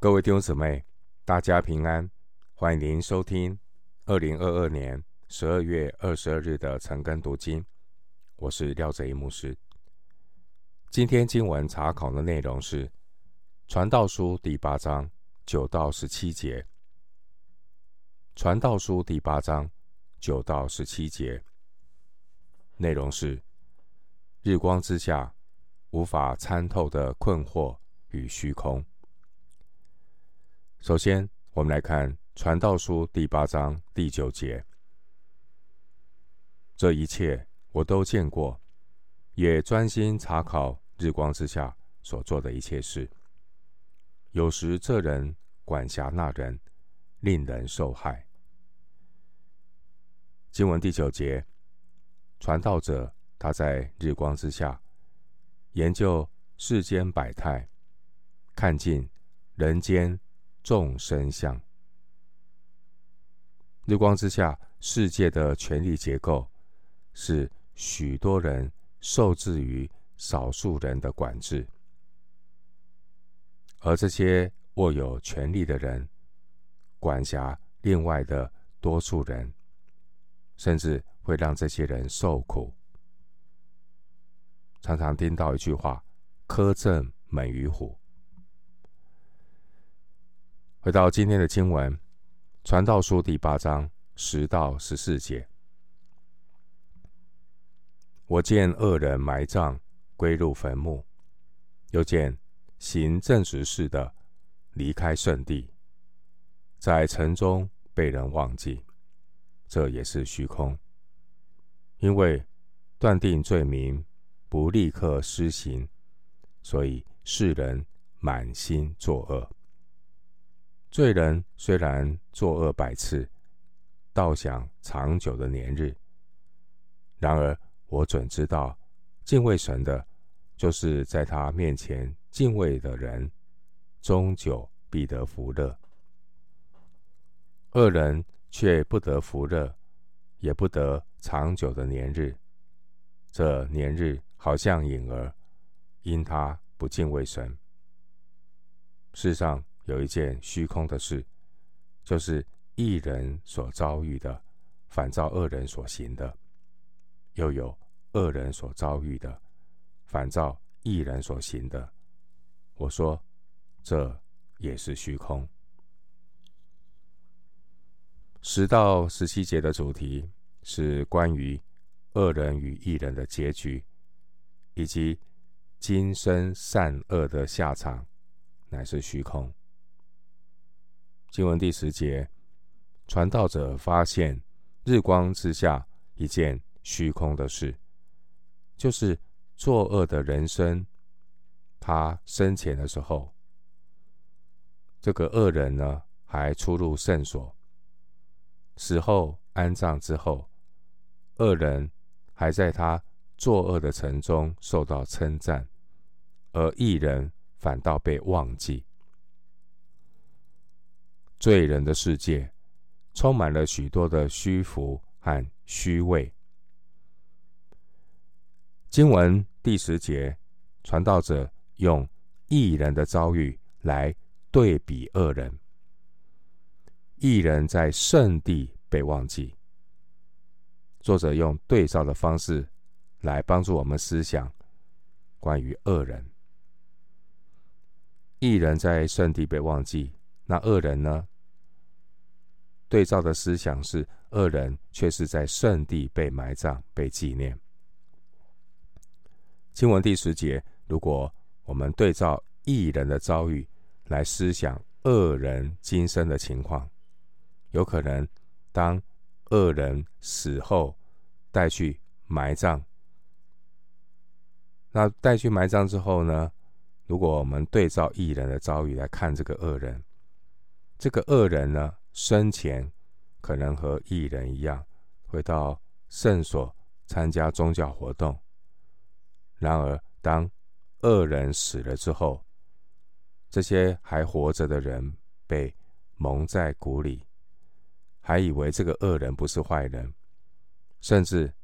各位弟兄姊妹，大家平安！欢迎您收听二零二二年十二月二十二日的晨更读经。我是廖哲一牧师。今天经文查考的内容是《传道书》第八章九到十七节。《传道书》第八章九到十七节内容是日光之下无法参透的困惑与虚空。首先，我们来看《传道书》第八章第九节。这一切我都见过，也专心查考日光之下所做的一切事。有时这人管辖那人，令人受害。经文第九节，传道者他在日光之下研究世间百态，看尽人间。众生相，日光之下，世界的权力结构是许多人受制于少数人的管制，而这些握有权力的人管辖另外的多数人，甚至会让这些人受苦。常常听到一句话：“苛政猛于虎。”回到今天的经文，《传道书》第八章十到十四节，我见恶人埋葬，归入坟墓；又见行正直事的离开圣地，在城中被人忘记。这也是虚空，因为断定罪名不立刻施行，所以世人满心作恶。罪人虽然作恶百次，倒享长久的年日。然而我准知道，敬畏神的，就是在他面前敬畏的人，终久必得福乐。恶人却不得福乐，也不得长久的年日。这年日好像影儿，因他不敬畏神。世上。有一件虚空的事，就是一人所遭遇的，反照恶人所行的；又有恶人所遭遇的，反照一人所行的。我说，这也是虚空。十到十七节的主题是关于恶人与异人的结局，以及今生善恶的下场，乃是虚空。经文第十节，传道者发现日光之下一件虚空的事，就是作恶的人生。他生前的时候，这个恶人呢，还出入圣所；死后安葬之后，恶人还在他作恶的城中受到称赞，而义人反倒被忘记。罪人的世界充满了许多的虚浮和虚伪。经文第十节，传道者用异人的遭遇来对比恶人。异人在圣地被忘记。作者用对照的方式来帮助我们思想关于恶人。义人在圣地被忘记。那恶人呢？对照的思想是，恶人却是在圣地被埋葬、被纪念。经文第十节，如果我们对照异人的遭遇来思想恶人今生的情况，有可能当恶人死后带去埋葬，那带去埋葬之后呢？如果我们对照异人的遭遇来看这个恶人。这个恶人呢，生前可能和异人一样，会到圣所参加宗教活动。然而，当恶人死了之后，这些还活着的人被蒙在鼓里，还以为这个恶人不是坏人，甚至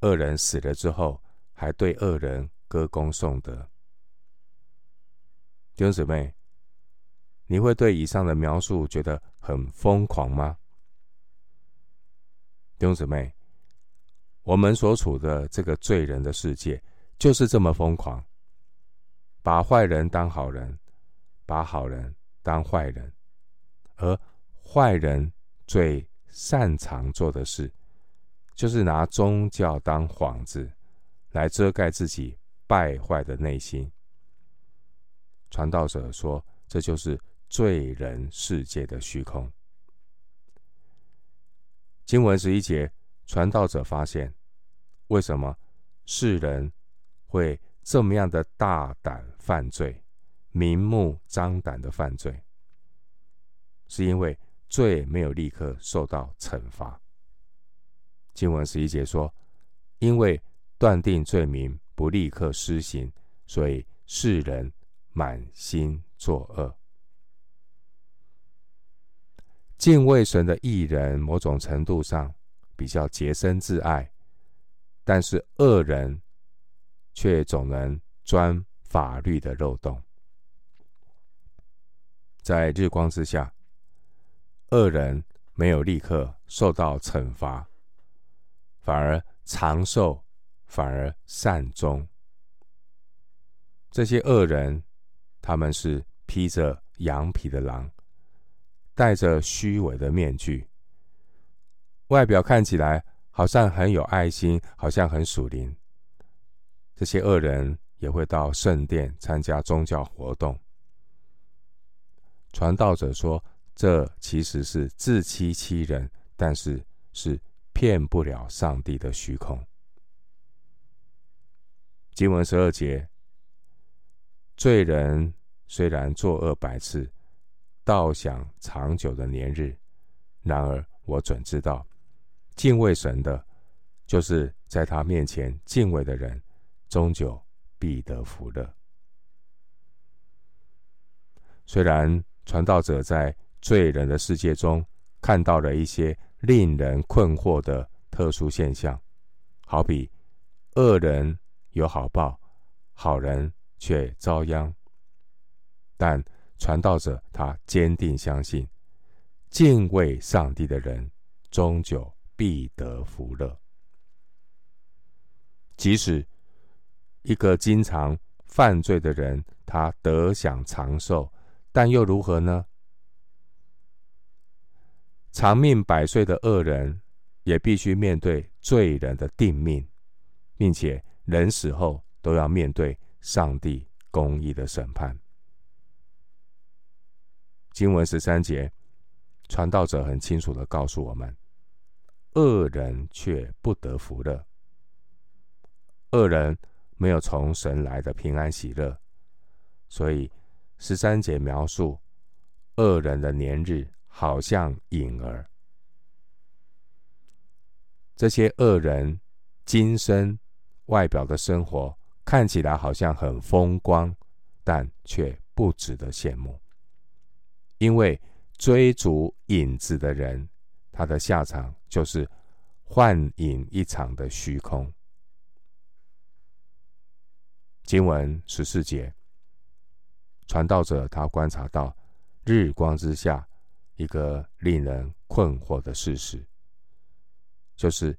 恶人死了之后，还对恶人歌功颂德。弟兄姊妹。你会对以上的描述觉得很疯狂吗？弟兄姊妹，我们所处的这个罪人的世界就是这么疯狂，把坏人当好人，把好人当坏人，而坏人最擅长做的事，就是拿宗教当幌子，来遮盖自己败坏的内心。传道者说，这就是罪人世界的虚空。经文十一节，传道者发现，为什么世人会这么样的大胆犯罪，明目张胆的犯罪，是因为罪没有立刻受到惩罚。经文十一节说，因为断定罪名不立刻施行，所以世人满心作恶。敬畏神的义人，某种程度上比较洁身自爱，但是恶人却总能钻法律的漏洞。在日光之下，恶人没有立刻受到惩罚，反而长寿，反而善终。这些恶人，他们是披着羊皮的狼。戴着虚伪的面具，外表看起来好像很有爱心，好像很属灵。这些恶人也会到圣殿参加宗教活动。传道者说，这其实是自欺欺人，但是是骗不了上帝的虚空。经文十二节，罪人虽然作恶百次。倒享长久的年日，然而我准知道，敬畏神的，就是在他面前敬畏的人，终究必得福乐。虽然传道者在罪人的世界中看到了一些令人困惑的特殊现象，好比恶人有好报，好人却遭殃，但。传道者他坚定相信，敬畏上帝的人终究必得福乐。即使一个经常犯罪的人，他得享长寿，但又如何呢？长命百岁的恶人，也必须面对罪人的定命，并且人死后都要面对上帝公义的审判。经文十三节，传道者很清楚的告诉我们：恶人却不得福乐。恶人没有从神来的平安喜乐，所以十三节描述恶人的年日好像影儿。这些恶人今生外表的生活看起来好像很风光，但却不值得羡慕。因为追逐影子的人，他的下场就是幻影一场的虚空。经文十四节，传道者他观察到日光之下一个令人困惑的事实，就是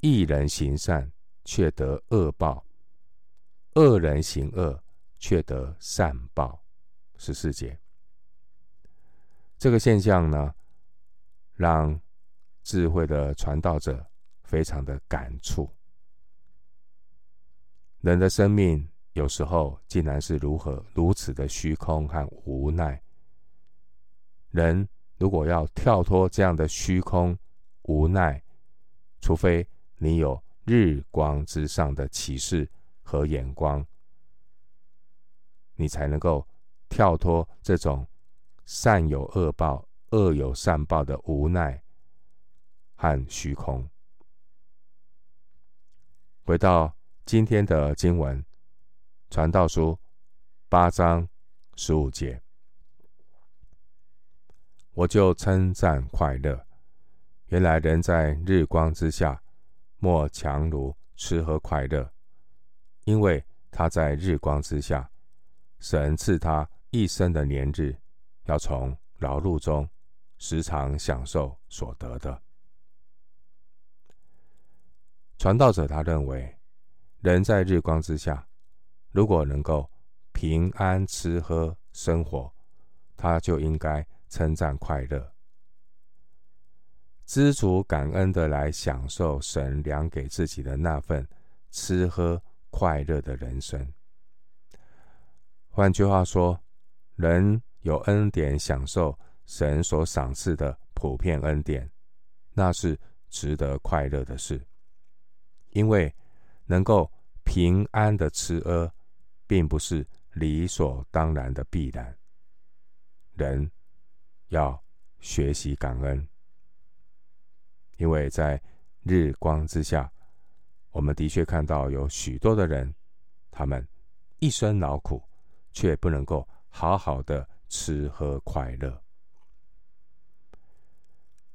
一人行善却得恶报，恶人行恶却得善报。十四节。这个现象呢，让智慧的传道者非常的感触。人的生命有时候竟然是如何如此的虚空和无奈。人如果要跳脱这样的虚空无奈，除非你有日光之上的启示和眼光，你才能够跳脱这种。善有恶报，恶有善报的无奈和虚空。回到今天的经文，《传道书》八章十五节，我就称赞快乐。原来人在日光之下，莫强如吃喝快乐，因为他在日光之下，神赐他一生的年日。要从劳碌中时常享受所得的。传道者他认为，人在日光之下，如果能够平安吃喝生活，他就应该称赞快乐，知足感恩的来享受神量给自己的那份吃喝快乐的人生。换句话说，人有恩典享受神所赏赐的普遍恩典，那是值得快乐的事，因为能够平安的吃喝，并不是理所当然的必然。人要学习感恩，因为在日光之下，我们的确看到有许多的人，他们一生劳苦，却不能够好好的吃喝快乐。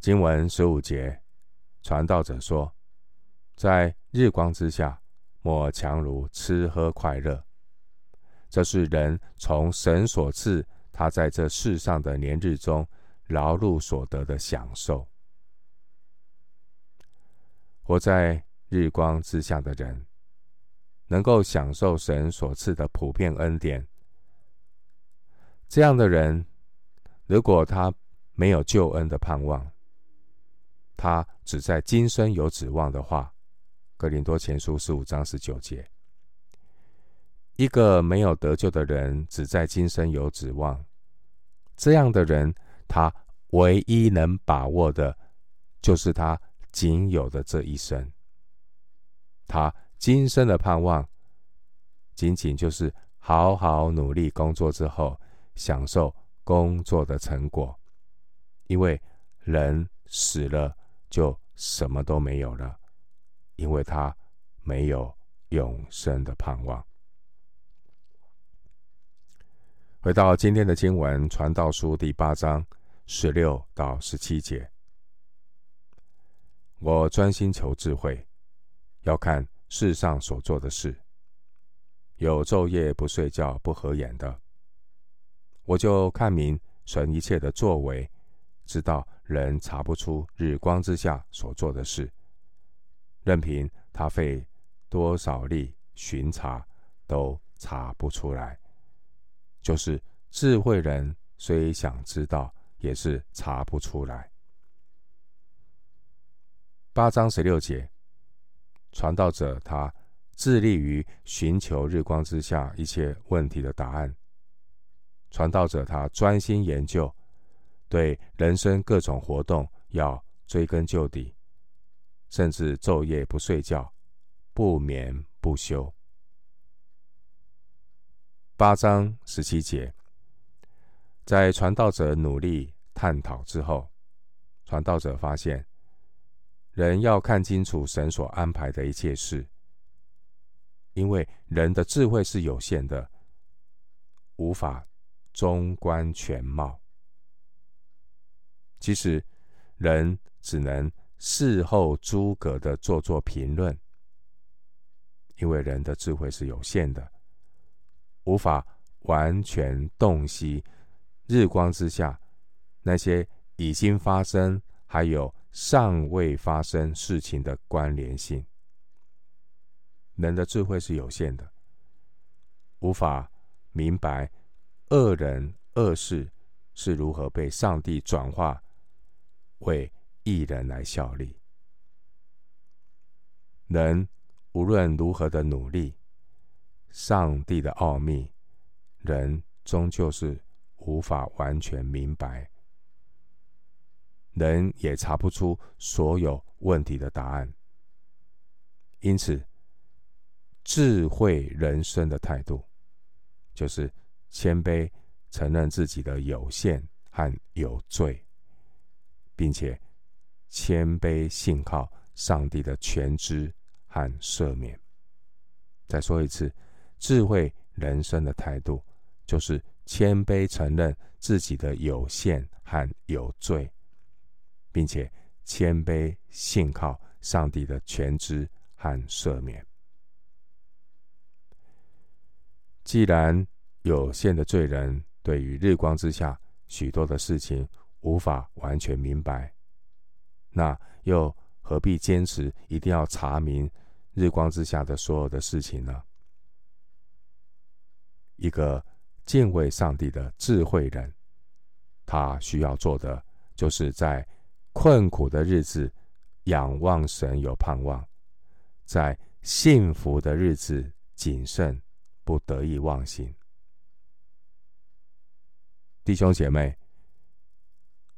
经文十五节，传道者说，在日光之下，莫强如吃喝快乐。这是人从神所赐。他在这世上的年日中劳碌所得的享受，活在日光之下的人，能够享受神所赐的普遍恩典。这样的人，如果他没有救恩的盼望，他只在今生有指望的话，《哥林多前书》十五章十九节。一个没有得救的人，只在今生有指望。这样的人，他唯一能把握的，就是他仅有的这一生。他今生的盼望，仅仅就是好好努力工作之后，享受工作的成果。因为人死了，就什么都没有了，因为他没有永生的盼望。回到今天的经文，《传道书》第八章十六到十七节。我专心求智慧，要看世上所做的事，有昼夜不睡觉、不合眼的，我就看明神一切的作为，知道人查不出日光之下所做的事，任凭他费多少力巡查，都查不出来。就是智慧人虽想知道，也是查不出来。八章十六节，传道者他致力于寻求日光之下一切问题的答案。传道者他专心研究，对人生各种活动要追根究底，甚至昼夜不睡觉，不眠不休。八章十七节，在传道者努力探讨之后，传道者发现，人要看清楚神所安排的一切事，因为人的智慧是有限的，无法中观全貌。其实，人只能事后诸葛的做做评论，因为人的智慧是有限的。无法完全洞悉日光之下那些已经发生还有尚未发生事情的关联性。人的智慧是有限的，无法明白恶人恶事是如何被上帝转化为义人来效力。人无论如何的努力。上帝的奥秘，人终究是无法完全明白，人也查不出所有问题的答案。因此，智慧人生的态度，就是谦卑，承认自己的有限和有罪，并且谦卑信靠上帝的全知和赦免。再说一次。智慧人生的态度，就是谦卑承认自己的有限和有罪，并且谦卑信靠上帝的全知和赦免。既然有限的罪人对于日光之下许多的事情无法完全明白，那又何必坚持一定要查明日光之下的所有的事情呢？一个敬畏上帝的智慧人，他需要做的，就是在困苦的日子仰望神，有盼望；在幸福的日子谨慎，不得意忘形。弟兄姐妹，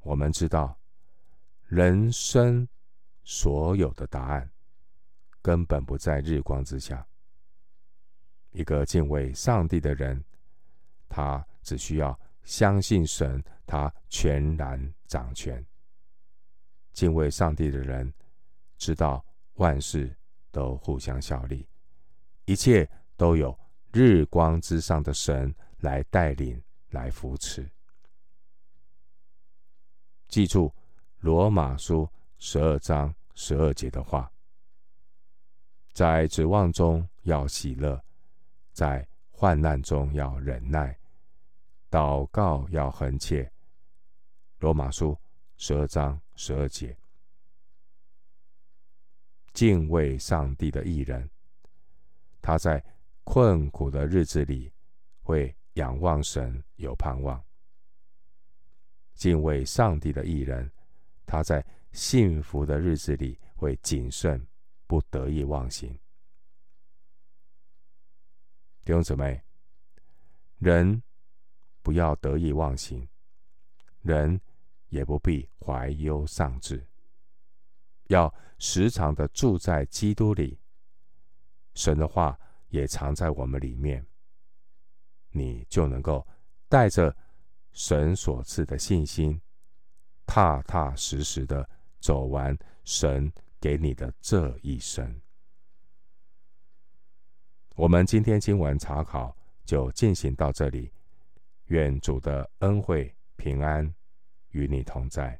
我们知道，人生所有的答案根本不在日光之下。一个敬畏上帝的人，他只需要相信神，他全然掌权。敬畏上帝的人，知道万事都互相效力，一切都有日光之上的神来带领、来扶持。记住罗马书十二章十二节的话：在指望中要喜乐，在患难中要忍耐，祷告要恒切。罗马书十二章十二节。敬畏上帝的义人，他在困苦的日子里会仰望神，有盼望。敬畏上帝的艺人，他在幸福的日子里会谨慎，不得意忘形。弟兄姊妹，人不要得意忘形，人也不必怀忧丧志，要时常的住在基督里，神的话也藏在我们里面，你就能够带着。神所赐的信心，踏踏实实的走完神给你的这一生。我们今天经文查考就进行到这里，愿主的恩惠平安与你同在。